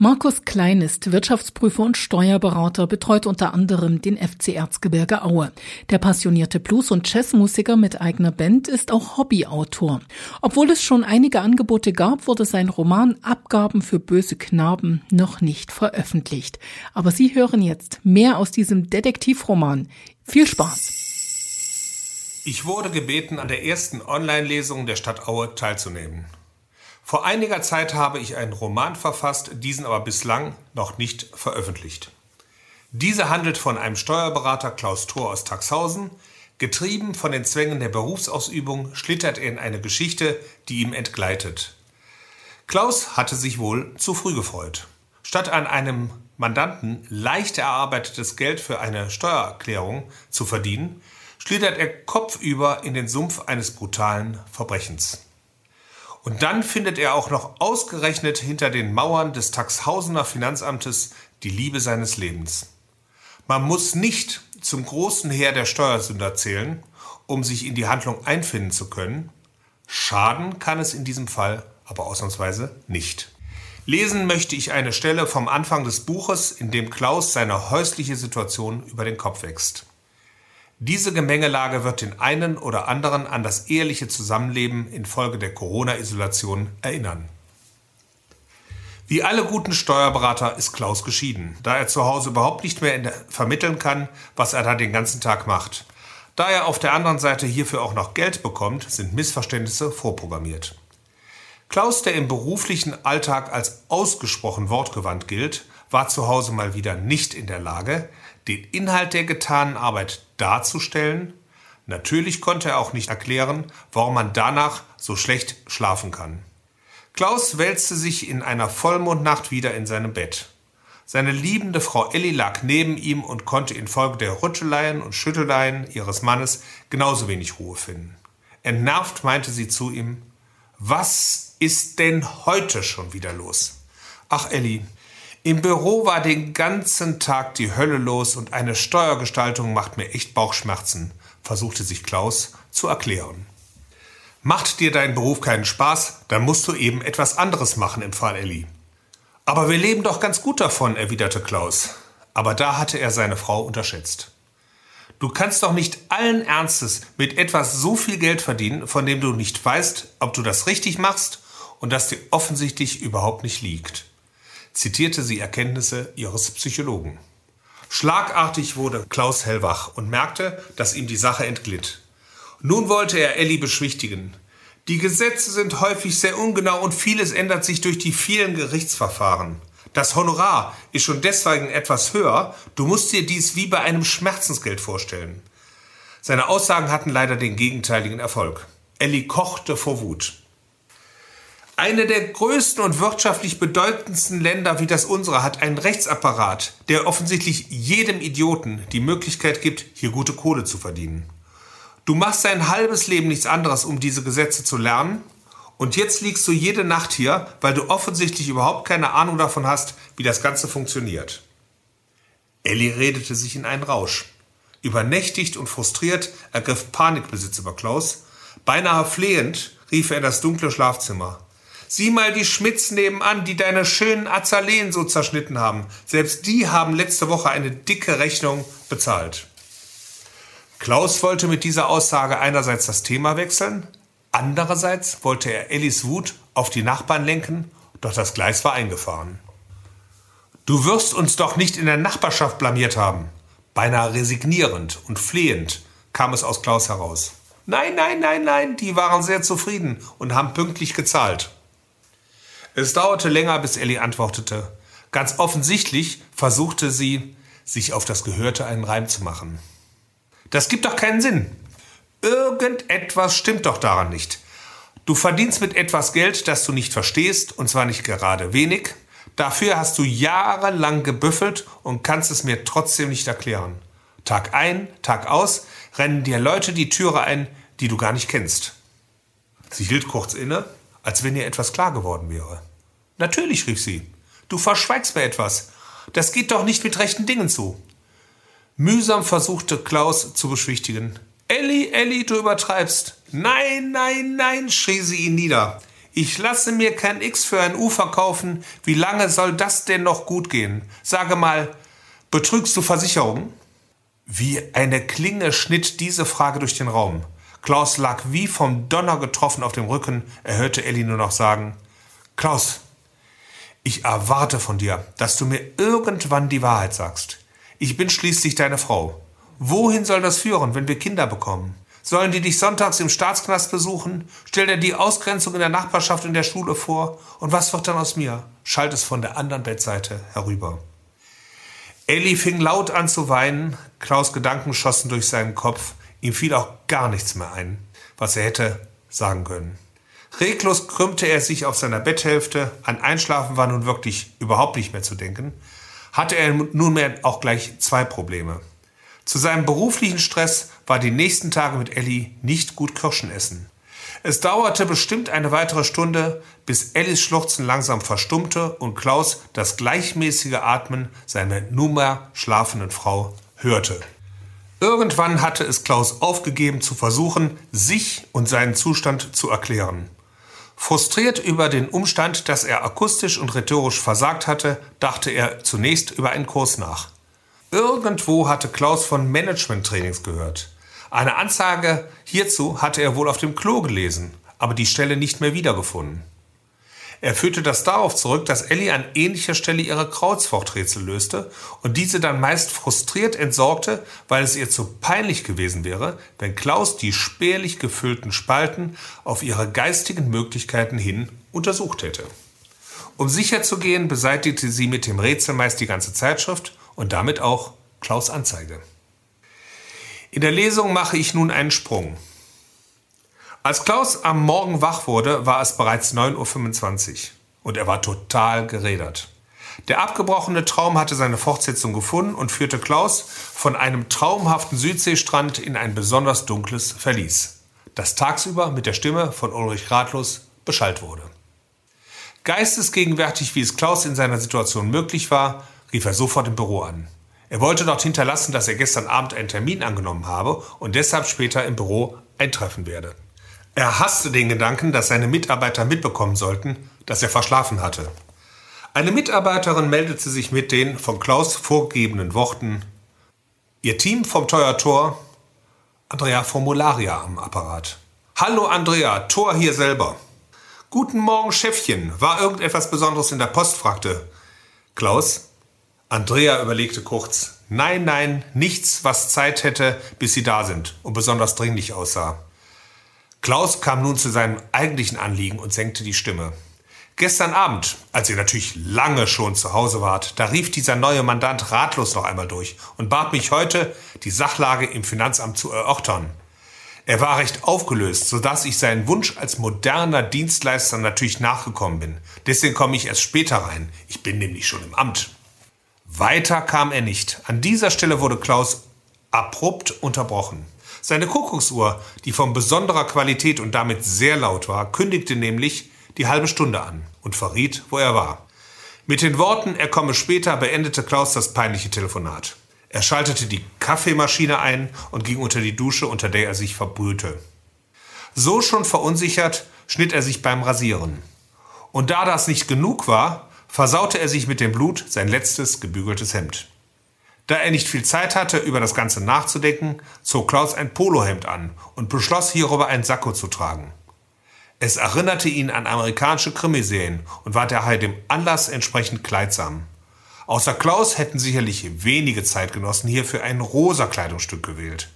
Markus Klein ist Wirtschaftsprüfer und Steuerberater, betreut unter anderem den FC Erzgebirge Aue. Der passionierte Blues- und Jazzmusiker mit eigener Band ist auch Hobbyautor. Obwohl es schon einige Angebote gab, wurde sein Roman Abgaben für böse Knaben noch nicht veröffentlicht. Aber Sie hören jetzt mehr aus diesem Detektivroman. Viel Spaß! Ich wurde gebeten, an der ersten Online-Lesung der Stadt Aue teilzunehmen. Vor einiger Zeit habe ich einen Roman verfasst, diesen aber bislang noch nicht veröffentlicht. Diese handelt von einem Steuerberater Klaus Thor aus Taxhausen. Getrieben von den Zwängen der Berufsausübung schlittert er in eine Geschichte, die ihm entgleitet. Klaus hatte sich wohl zu früh gefreut. Statt an einem Mandanten leicht erarbeitetes Geld für eine Steuererklärung zu verdienen, schlittert er kopfüber in den Sumpf eines brutalen Verbrechens. Und dann findet er auch noch ausgerechnet hinter den Mauern des Taxhausener Finanzamtes die Liebe seines Lebens. Man muss nicht zum großen Heer der Steuersünder zählen, um sich in die Handlung einfinden zu können. Schaden kann es in diesem Fall aber ausnahmsweise nicht. Lesen möchte ich eine Stelle vom Anfang des Buches, in dem Klaus seine häusliche Situation über den Kopf wächst. Diese Gemengelage wird den einen oder anderen an das eheliche Zusammenleben infolge der Corona-Isolation erinnern. Wie alle guten Steuerberater ist Klaus geschieden, da er zu Hause überhaupt nicht mehr vermitteln kann, was er da den ganzen Tag macht. Da er auf der anderen Seite hierfür auch noch Geld bekommt, sind Missverständnisse vorprogrammiert. Klaus, der im beruflichen Alltag als ausgesprochen wortgewandt gilt, war zu Hause mal wieder nicht in der Lage, den Inhalt der getanen Arbeit darzustellen. Natürlich konnte er auch nicht erklären, warum man danach so schlecht schlafen kann. Klaus wälzte sich in einer Vollmondnacht wieder in seinem Bett. Seine liebende Frau Elli lag neben ihm und konnte infolge der Rütteleien und Schütteleien ihres Mannes genauso wenig Ruhe finden. Entnervt meinte sie zu ihm, was ist denn heute schon wieder los? Ach Elli, im Büro war den ganzen Tag die Hölle los und eine Steuergestaltung macht mir echt Bauchschmerzen, versuchte sich Klaus zu erklären. Macht dir dein Beruf keinen Spaß, dann musst du eben etwas anderes machen, im Fall Elli. Aber wir leben doch ganz gut davon, erwiderte Klaus. Aber da hatte er seine Frau unterschätzt. Du kannst doch nicht allen Ernstes mit etwas so viel Geld verdienen, von dem du nicht weißt, ob du das richtig machst und das dir offensichtlich überhaupt nicht liegt zitierte sie Erkenntnisse ihres Psychologen. Schlagartig wurde Klaus hellwach und merkte, dass ihm die Sache entglitt. Nun wollte er Elli beschwichtigen. Die Gesetze sind häufig sehr ungenau und vieles ändert sich durch die vielen Gerichtsverfahren. Das Honorar ist schon deswegen etwas höher, du musst dir dies wie bei einem Schmerzensgeld vorstellen. Seine Aussagen hatten leider den gegenteiligen Erfolg. Elli kochte vor Wut. Eine der größten und wirtschaftlich bedeutendsten Länder wie das unsere hat einen Rechtsapparat, der offensichtlich jedem Idioten die Möglichkeit gibt, hier gute Kohle zu verdienen. Du machst dein halbes Leben nichts anderes, um diese Gesetze zu lernen, und jetzt liegst du jede Nacht hier, weil du offensichtlich überhaupt keine Ahnung davon hast, wie das Ganze funktioniert. Ellie redete sich in einen Rausch. Übernächtigt und frustriert ergriff Panikbesitz über Klaus. Beinahe flehend rief er in das dunkle Schlafzimmer. Sieh mal die Schmitz nebenan, die deine schönen Azaleen so zerschnitten haben. Selbst die haben letzte Woche eine dicke Rechnung bezahlt. Klaus wollte mit dieser Aussage einerseits das Thema wechseln, andererseits wollte er Ellis Wut auf die Nachbarn lenken, doch das Gleis war eingefahren. Du wirst uns doch nicht in der Nachbarschaft blamiert haben. Beinahe resignierend und flehend kam es aus Klaus heraus. Nein, nein, nein, nein, die waren sehr zufrieden und haben pünktlich gezahlt. Es dauerte länger, bis Ellie antwortete. Ganz offensichtlich versuchte sie, sich auf das Gehörte einen Reim zu machen. Das gibt doch keinen Sinn. Irgendetwas stimmt doch daran nicht. Du verdienst mit etwas Geld, das du nicht verstehst, und zwar nicht gerade wenig. Dafür hast du jahrelang gebüffelt und kannst es mir trotzdem nicht erklären. Tag ein, Tag aus rennen dir Leute die Türe ein, die du gar nicht kennst. Sie hielt kurz inne, als wenn ihr etwas klar geworden wäre. Natürlich, rief sie. Du verschweigst mir etwas. Das geht doch nicht mit rechten Dingen zu. Mühsam versuchte Klaus zu beschwichtigen. Elli, Elli, du übertreibst. Nein, nein, nein, schrie sie ihn nieder. Ich lasse mir kein X für ein U verkaufen. Wie lange soll das denn noch gut gehen? Sage mal, betrügst du Versicherungen? Wie eine Klinge schnitt diese Frage durch den Raum. Klaus lag wie vom Donner getroffen auf dem Rücken. Er hörte Elli nur noch sagen, Klaus, ich erwarte von dir, dass du mir irgendwann die Wahrheit sagst. Ich bin schließlich deine Frau. Wohin soll das führen, wenn wir Kinder bekommen? Sollen die dich sonntags im Staatsknast besuchen? Stell dir die Ausgrenzung in der Nachbarschaft in der Schule vor. Und was wird dann aus mir? Schalt es von der anderen Bettseite herüber. Elli fing laut an zu weinen. Klaus Gedanken schossen durch seinen Kopf. Ihm fiel auch gar nichts mehr ein, was er hätte sagen können. Reglos krümmte er sich auf seiner Betthälfte. An Einschlafen war nun wirklich überhaupt nicht mehr zu denken. Hatte er nunmehr auch gleich zwei Probleme. Zu seinem beruflichen Stress war die nächsten Tage mit Ellie nicht gut Kirschen essen. Es dauerte bestimmt eine weitere Stunde, bis Ellis Schluchzen langsam verstummte und Klaus das gleichmäßige Atmen seiner nunmehr schlafenden Frau hörte. Irgendwann hatte es Klaus aufgegeben zu versuchen, sich und seinen Zustand zu erklären. Frustriert über den Umstand, dass er akustisch und rhetorisch versagt hatte, dachte er zunächst über einen Kurs nach. Irgendwo hatte Klaus von Management-Trainings gehört. Eine Anzeige hierzu hatte er wohl auf dem Klo gelesen, aber die Stelle nicht mehr wiedergefunden. Er führte das darauf zurück, dass Ellie an ähnlicher Stelle ihre Kreuzworträtsel löste und diese dann meist frustriert entsorgte, weil es ihr zu peinlich gewesen wäre, wenn Klaus die spärlich gefüllten Spalten auf ihre geistigen Möglichkeiten hin untersucht hätte. Um sicher zu gehen, beseitigte sie mit dem Rätsel meist die ganze Zeitschrift und damit auch Klaus Anzeige. In der Lesung mache ich nun einen Sprung. Als Klaus am Morgen wach wurde, war es bereits 9.25 Uhr und er war total gerädert. Der abgebrochene Traum hatte seine Fortsetzung gefunden und führte Klaus von einem traumhaften Südseestrand in ein besonders dunkles Verlies, das tagsüber mit der Stimme von Ulrich Ratlos beschallt wurde. Geistesgegenwärtig, wie es Klaus in seiner Situation möglich war, rief er sofort im Büro an. Er wollte dort hinterlassen, dass er gestern Abend einen Termin angenommen habe und deshalb später im Büro eintreffen werde. Er hasste den Gedanken, dass seine Mitarbeiter mitbekommen sollten, dass er verschlafen hatte. Eine Mitarbeiterin meldete sich mit den von Klaus vorgegebenen Worten Ihr Team vom Teuer Tor, Andrea Formularia am Apparat. Hallo Andrea, Tor hier selber. Guten Morgen, Chefchen. War irgendetwas Besonderes in der Post? fragte Klaus. Andrea überlegte kurz. Nein, nein, nichts, was Zeit hätte, bis Sie da sind und besonders dringlich aussah. Klaus kam nun zu seinem eigentlichen Anliegen und senkte die Stimme. Gestern Abend, als ihr natürlich lange schon zu Hause wart, da rief dieser neue Mandant ratlos noch einmal durch und bat mich heute, die Sachlage im Finanzamt zu erörtern. Er war recht aufgelöst, so dass ich seinen Wunsch als moderner Dienstleister natürlich nachgekommen bin. Deswegen komme ich erst später rein. Ich bin nämlich schon im Amt. Weiter kam er nicht. An dieser Stelle wurde Klaus abrupt unterbrochen. Seine Kuckucksuhr, die von besonderer Qualität und damit sehr laut war, kündigte nämlich die halbe Stunde an und verriet, wo er war. Mit den Worten, er komme später, beendete Klaus das peinliche Telefonat. Er schaltete die Kaffeemaschine ein und ging unter die Dusche, unter der er sich verbrühte. So schon verunsichert schnitt er sich beim Rasieren. Und da das nicht genug war, versaute er sich mit dem Blut sein letztes gebügeltes Hemd. Da er nicht viel Zeit hatte, über das Ganze nachzudenken, zog Klaus ein Polohemd an und beschloss hierüber ein Sakko zu tragen. Es erinnerte ihn an amerikanische Krimiserien und war daher dem Anlass entsprechend kleidsam. Außer Klaus hätten sicherlich wenige Zeitgenossen hierfür ein rosa Kleidungsstück gewählt.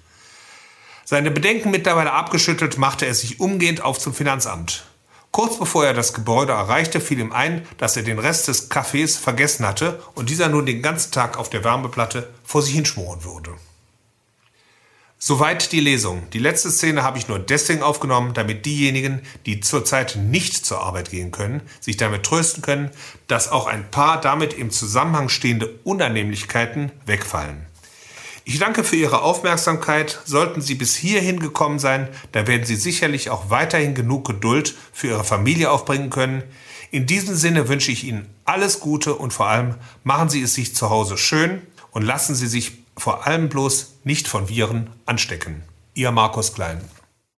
Seine Bedenken mittlerweile abgeschüttelt, machte er sich umgehend auf zum Finanzamt. Kurz bevor er das Gebäude erreichte, fiel ihm ein, dass er den Rest des Kaffees vergessen hatte und dieser nun den ganzen Tag auf der Wärmeplatte vor sich hinschmoren würde. Soweit die Lesung. Die letzte Szene habe ich nur deswegen aufgenommen, damit diejenigen, die zurzeit nicht zur Arbeit gehen können, sich damit trösten können, dass auch ein paar damit im Zusammenhang stehende Unannehmlichkeiten wegfallen. Ich danke für Ihre Aufmerksamkeit. Sollten Sie bis hierhin gekommen sein, dann werden Sie sicherlich auch weiterhin genug Geduld für Ihre Familie aufbringen können. In diesem Sinne wünsche ich Ihnen alles Gute und vor allem machen Sie es sich zu Hause schön und lassen Sie sich vor allem bloß nicht von Viren anstecken. Ihr Markus Klein.